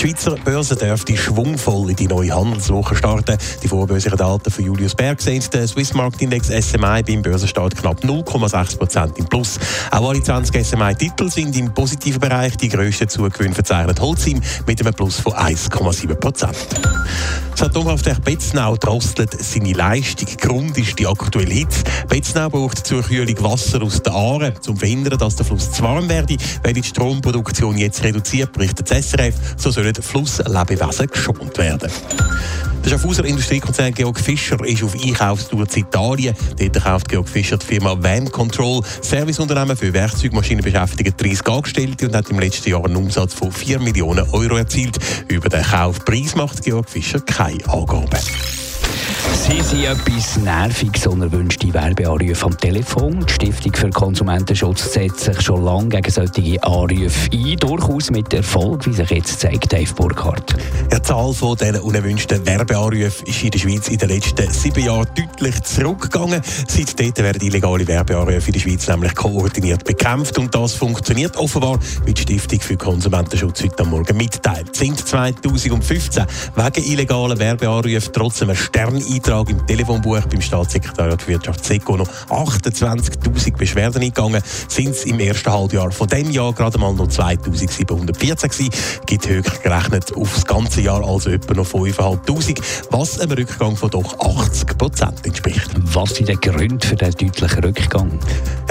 Die Schweizer Börse dürfte schwungvoll in die neue Handelswoche starten. Die vorbörslichen Daten von Julius Berg sehen den Swiss Market Index SMI beim Börsenstart knapp 0,6% im Plus. Auch alle 20 SMI-Titel sind im positiven Bereich. Die grössten Zugewinne verzeichnet Holcim mit einem Plus von 1,7 das Atomkraftwerk Betznau drosselt seine Leistung. Grund ist die aktuelle Hitze. Betznau braucht zur Kühlung Wasser aus der Aare. Um zu verhindern, dass der Fluss zu warm werde, wird die Stromproduktion jetzt reduziert, berichtet das SRF. So sollen Flusslebewesen geschont werden. Der Schaffhauser Industriekonzern Georg Fischer ist auf Einkaufstour zu Italien. Dort kauft Georg Fischer die Firma Van Control, Serviceunternehmen für Werkzeugmaschinen beschäftigen 30 Angestellte und hat im letzten Jahr einen Umsatz von 4 Millionen Euro erzielt. Über den Kaufpreis macht Georg Fischer keine Angaben. Sie sind etwas Nerviges und erwünschte Werbeanrufe am Telefon. Die Stiftung für Konsumentenschutz setzt sich schon lange gegen solche Anrufe ein. Durchaus mit Erfolg, wie sich jetzt zeigt, Dave Burkhardt. Die Zahl von diesen unerwünschten Werbeanrufen ist in der Schweiz in den letzten sieben Jahren deutlich zurückgegangen. Seitdem werden illegale Werbeanrufe in der Schweiz nämlich koordiniert bekämpft. Und das funktioniert offenbar, wie die Stiftung für Konsumentenschutz heute Morgen mitteilt. Sind 2015 wegen illegalen Werbeanrufen trotz einem Sterneintrag im Telefonbuch beim Staatssekretariat für Wirtschaft SECO noch 28.000 Beschwerden eingegangen, sind es im ersten Halbjahr von dem Jahr gerade mal noch 2.714 gewesen. Gibt höher gerechnet aufs ganze Jahr also etwa noch 5.500, was einem Rückgang von doch 80 Prozent entspricht. Was sind die Gründe für den deutlichen Rückgang?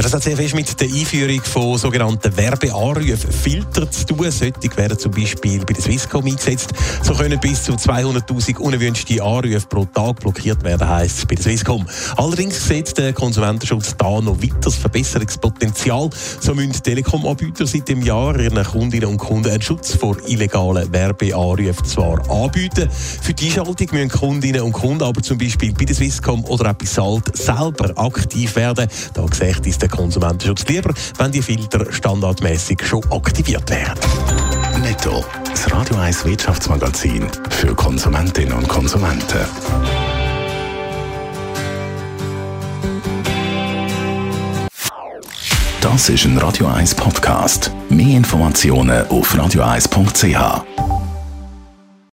Das hat sehr viel mit der Einführung von sogenannten Werbeanrufen Filter zu tun. Solche werden zum Beispiel bei der Swisscom eingesetzt. So können bis zu 200.000 unerwünschte Anrufe pro Tag blockiert werden, heisst es bei der Swisscom. Allerdings sieht der Konsumentenschutz da noch weiteres Verbesserungspotenzial. So müssen Telekom-Anbieter seit dem Jahr ihren Kundinnen und Kunden einen Schutz vor illegalen Werbeanrufen zwar anbieten. Für die Einschaltung müssen Kundinnen und Kunden aber zum Beispiel bei der Swisscom oder auch bei Salt selber aktiv werden. Da sieht es der Konsumentenschutz lieber, wenn die Filter standardmäßig schon aktiviert werden. Netto. Das Radio 1 Wirtschaftsmagazin für Konsumentinnen und Konsumenten. Das ist ein Radio 1 Podcast. Mehr Informationen auf radio1.ch.